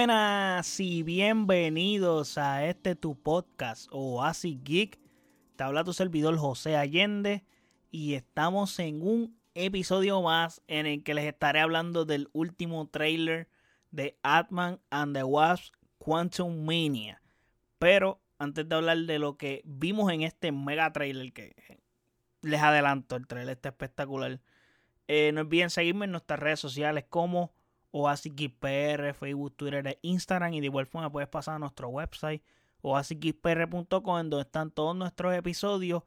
Buenas y bienvenidos a este tu podcast Oasis Geek. Te habla tu servidor José Allende y estamos en un episodio más en el que les estaré hablando del último trailer de Atman and the Wasp Quantum Mania. Pero antes de hablar de lo que vimos en este mega trailer que les adelanto, el trailer está espectacular. Eh, no olviden seguirme en nuestras redes sociales como OasisGeekPR, Facebook, Twitter e Instagram. Y de igual forma puedes pasar a nuestro website oasisgeekpr.com en donde están todos nuestros episodios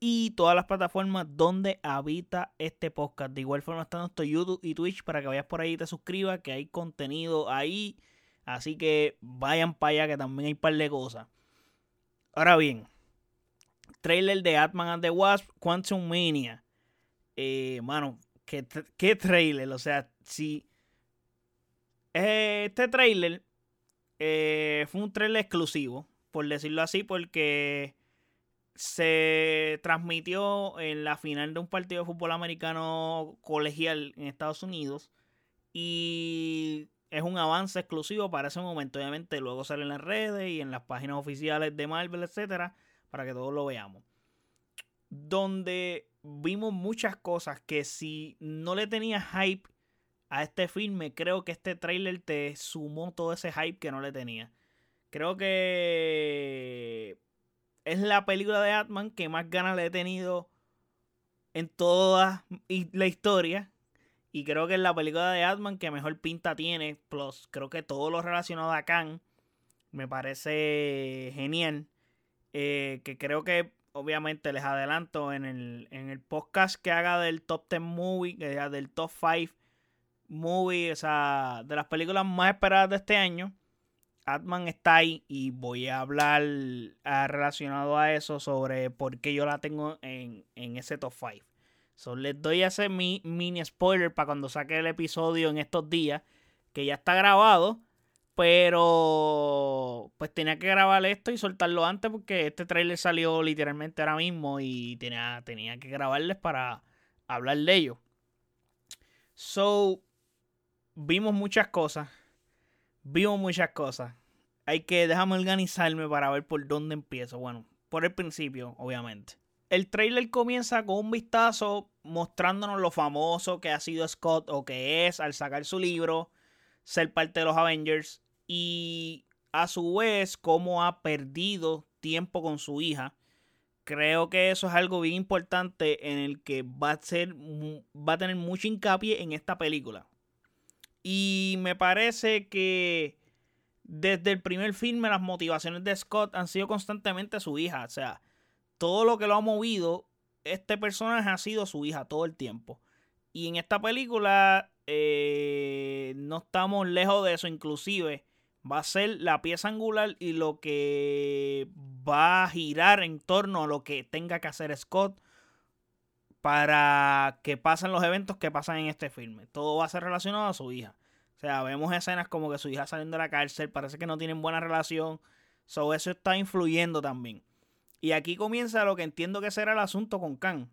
y todas las plataformas donde habita este podcast. De igual forma están nuestro YouTube y Twitch para que vayas por ahí y te suscribas, que hay contenido ahí. Así que vayan para allá que también hay un par de cosas. Ahora bien, trailer de Atman and the Wasp, Quantum Mania. Eh, mano, ¿qué, qué trailer. O sea, si este trailer eh, fue un trailer exclusivo, por decirlo así, porque se transmitió en la final de un partido de fútbol americano colegial en Estados Unidos y es un avance exclusivo para ese momento. Obviamente luego sale en las redes y en las páginas oficiales de Marvel, etcétera, para que todos lo veamos. Donde vimos muchas cosas que si no le tenía hype a este filme, creo que este trailer te sumó todo ese hype que no le tenía. Creo que es la película de Atman que más ganas le he tenido en toda la historia. Y creo que es la película de Atman que mejor pinta tiene. Plus, creo que todo lo relacionado a Khan me parece genial. Eh, que creo que, obviamente, les adelanto en el, en el podcast que haga del Top 10 Movie, del Top 5 movie, o sea, de las películas más esperadas de este año. Atman está ahí y voy a hablar ah, relacionado a eso sobre por qué yo la tengo en, ese top 5. So, les doy ese mi, mini spoiler para cuando saque el episodio en estos días, que ya está grabado, pero pues tenía que grabar esto y soltarlo antes porque este trailer salió literalmente ahora mismo y tenía, tenía que grabarles para hablar de ello. So, vimos muchas cosas. Vimos muchas cosas. Hay que dejarme organizarme para ver por dónde empiezo. Bueno, por el principio, obviamente. El trailer comienza con un vistazo mostrándonos lo famoso que ha sido Scott o que es al sacar su libro, ser parte de los Avengers y a su vez cómo ha perdido tiempo con su hija. Creo que eso es algo bien importante en el que va a ser va a tener mucho hincapié en esta película. Y me parece que desde el primer filme las motivaciones de Scott han sido constantemente su hija. O sea, todo lo que lo ha movido, este personaje ha sido su hija todo el tiempo. Y en esta película eh, no estamos lejos de eso. Inclusive va a ser la pieza angular y lo que va a girar en torno a lo que tenga que hacer Scott para que pasen los eventos que pasan en este filme. Todo va a ser relacionado a su hija. O sea, vemos escenas como que su hija saliendo de la cárcel, parece que no tienen buena relación. So, eso está influyendo también. Y aquí comienza lo que entiendo que será el asunto con Khan.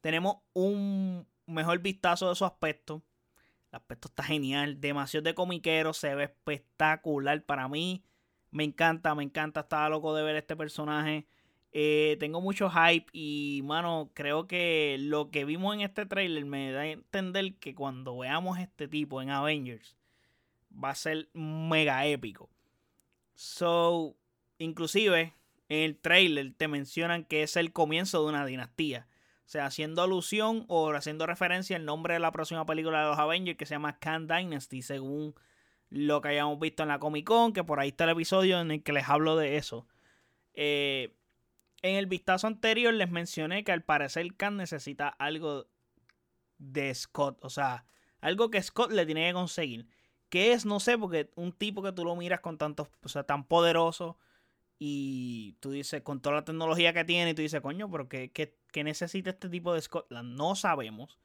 Tenemos un mejor vistazo de su aspecto. El aspecto está genial, demasiado de comiquero, se ve espectacular para mí. Me encanta, me encanta, estaba loco de ver este personaje. Eh, tengo mucho hype y, mano, creo que lo que vimos en este trailer me da a entender que cuando veamos este tipo en Avengers va a ser mega épico. So, inclusive en el trailer te mencionan que es el comienzo de una dinastía. O sea, haciendo alusión o haciendo referencia al nombre de la próxima película de los Avengers que se llama Khan Dynasty, según lo que hayamos visto en la Comic Con, que por ahí está el episodio en el que les hablo de eso. Eh, en el vistazo anterior les mencioné que al parecer Khan necesita algo de Scott. O sea, algo que Scott le tiene que conseguir. ¿Qué es? No sé, porque un tipo que tú lo miras con tanto, o sea, tan poderoso. Y tú dices, con toda la tecnología que tiene, y tú dices, coño, pero ¿qué, qué necesita este tipo de Scotland? No sabemos.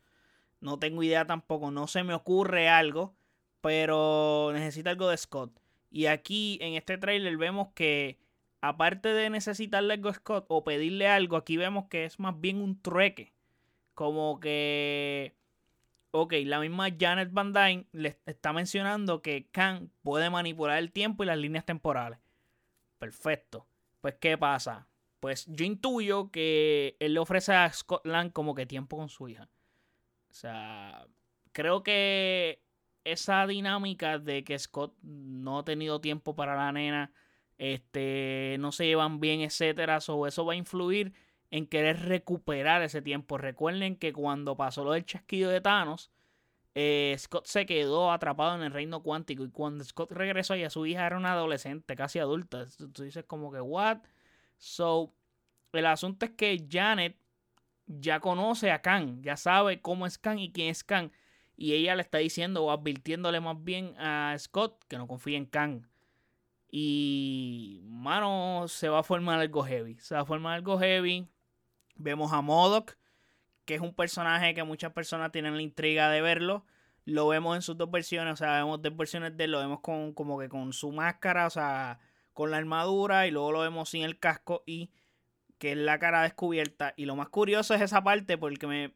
No tengo idea tampoco. No se me ocurre algo. Pero necesita algo de Scott. Y aquí en este trailer vemos que aparte de necesitarle algo a Scott o pedirle algo, aquí vemos que es más bien un trueque. Como que ok, la misma Janet Van Dyne le está mencionando que Khan puede manipular el tiempo y las líneas temporales. Perfecto. Pues, ¿qué pasa? Pues yo intuyo que él le ofrece a Scott Lang como que tiempo con su hija. O sea, creo que esa dinámica de que Scott no ha tenido tiempo para la nena, este, no se llevan bien, etcétera, so, eso va a influir en querer recuperar ese tiempo. Recuerden que cuando pasó lo del chasquido de Thanos, eh, Scott se quedó atrapado en el reino cuántico y cuando Scott regresó y a su hija era una adolescente, casi adulta. Tú dices como que, what? So, el asunto es que Janet ya conoce a Khan, ya sabe cómo es Khan y quién es Khan. Y ella le está diciendo o advirtiéndole más bien a Scott que no confíe en Khan. Y, mano, se va a formar algo heavy. Se va a formar algo heavy. Vemos a Modoc, que es un personaje que muchas personas tienen la intriga de verlo. Lo vemos en sus dos versiones, o sea, vemos dos versiones de él, lo vemos con como que con su máscara, o sea, con la armadura y luego lo vemos sin el casco y que es la cara descubierta. Y lo más curioso es esa parte porque me...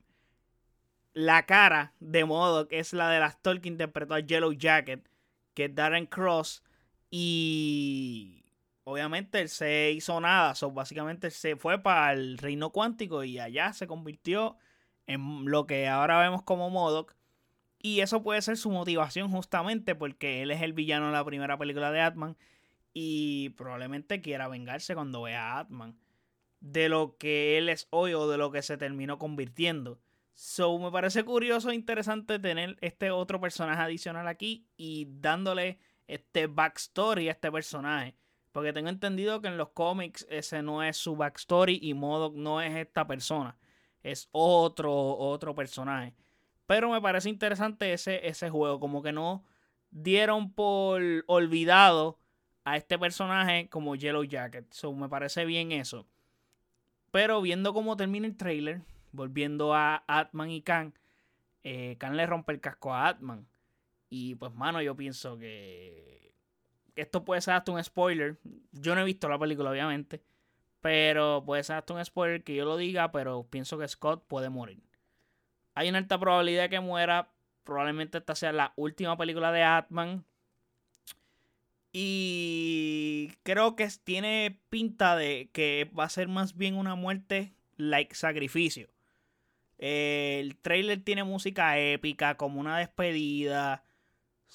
La cara de Modoc es la del actor que interpretó a Yellow Jacket, que es Darren Cross. Y obviamente él se hizo nada. So, básicamente se fue para el reino cuántico y allá se convirtió en lo que ahora vemos como Modoc. Y eso puede ser su motivación justamente porque él es el villano de la primera película de Atman. Y probablemente quiera vengarse cuando vea a Atman. De lo que él es hoy o de lo que se terminó convirtiendo. So me parece curioso e interesante tener este otro personaje adicional aquí y dándole este backstory a este personaje. Porque tengo entendido que en los cómics ese no es su backstory y Modoc no es esta persona. Es otro, otro personaje. Pero me parece interesante ese, ese juego. Como que no dieron por olvidado a este personaje como Yellow Jacket. So, me parece bien eso. Pero viendo cómo termina el trailer, volviendo a Atman y Khan, eh, Khan le rompe el casco a Atman. Y pues, mano, yo pienso que esto puede ser hasta un spoiler. Yo no he visto la película, obviamente. Pero puede ser hasta un spoiler que yo lo diga, pero pienso que Scott puede morir. Hay una alta probabilidad de que muera. Probablemente esta sea la última película de Atman. Y creo que tiene pinta de que va a ser más bien una muerte like sacrificio. El trailer tiene música épica, como una despedida.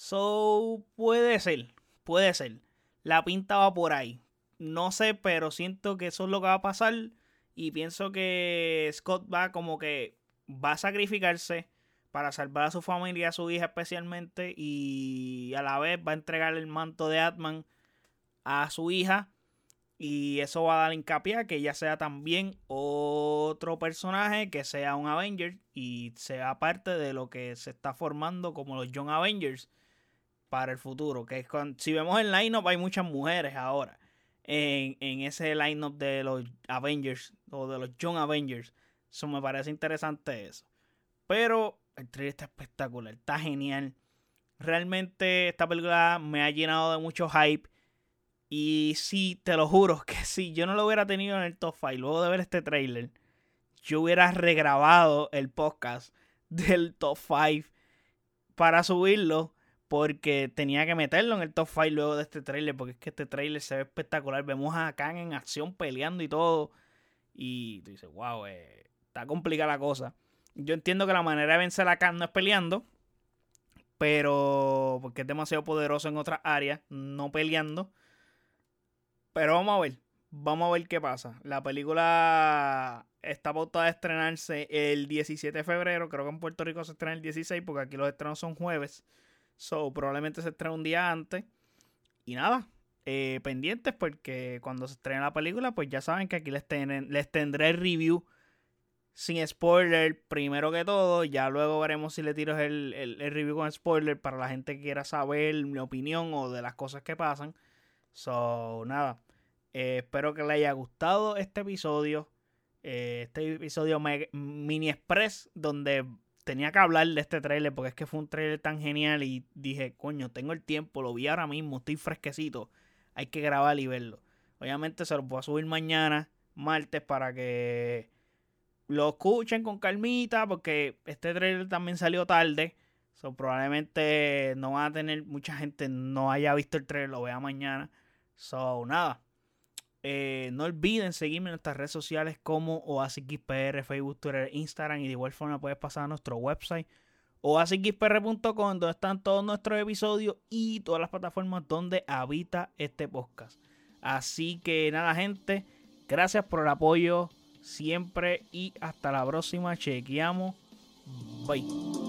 So, puede ser, puede ser. La pinta va por ahí. No sé, pero siento que eso es lo que va a pasar. Y pienso que Scott va como que va a sacrificarse para salvar a su familia, a su hija especialmente. Y a la vez va a entregar el manto de Atman a su hija. Y eso va a dar hincapié a que ella sea también otro personaje que sea un Avenger y sea parte de lo que se está formando como los Young Avengers para el futuro. Que es si vemos el line-up, hay muchas mujeres ahora en, en ese line-up de los Avengers o de los Young Avengers. Eso me parece interesante eso. Pero el trailer está espectacular, está genial. Realmente esta película me ha llenado de mucho hype. Y sí, te lo juro que si yo no lo hubiera tenido en el top 5 luego de ver este trailer, yo hubiera regrabado el podcast del top 5 para subirlo porque tenía que meterlo en el top 5 luego de este trailer, porque es que este trailer se ve espectacular. Vemos a Khan en acción peleando y todo. Y tú dices, wow, eh, está complicada la cosa. Yo entiendo que la manera de vencer a Khan no es peleando, pero porque es demasiado poderoso en otras áreas, no peleando. Pero vamos a ver, vamos a ver qué pasa. La película está pautada a estrenarse el 17 de febrero, creo que en Puerto Rico se estrena el 16 porque aquí los estrenos son jueves. So, probablemente se estrene un día antes. Y nada, eh, pendientes porque cuando se estrene la película, pues ya saben que aquí les, les tendré el review sin spoiler primero que todo. Ya luego veremos si le tiro el, el, review con spoiler para la gente que quiera saber mi opinión o de las cosas que pasan. So, nada. Eh, espero que les haya gustado este episodio. Eh, este episodio mini express donde tenía que hablar de este trailer porque es que fue un trailer tan genial y dije, coño, tengo el tiempo, lo vi ahora mismo, estoy fresquecito, hay que grabar y verlo. Obviamente se lo voy a subir mañana, martes, para que lo escuchen con calmita porque este trailer también salió tarde. So, probablemente no va a tener mucha gente no haya visto el trailer, lo vea mañana. So, nada. Eh, no olviden seguirme en nuestras redes sociales como OasisXPR, Facebook, Twitter, Instagram. Y de igual forma puedes pasar a nuestro website oasisxpr.com donde están todos nuestros episodios y todas las plataformas donde habita este podcast. Así que nada, gente. Gracias por el apoyo siempre y hasta la próxima. Chequeamos. Bye.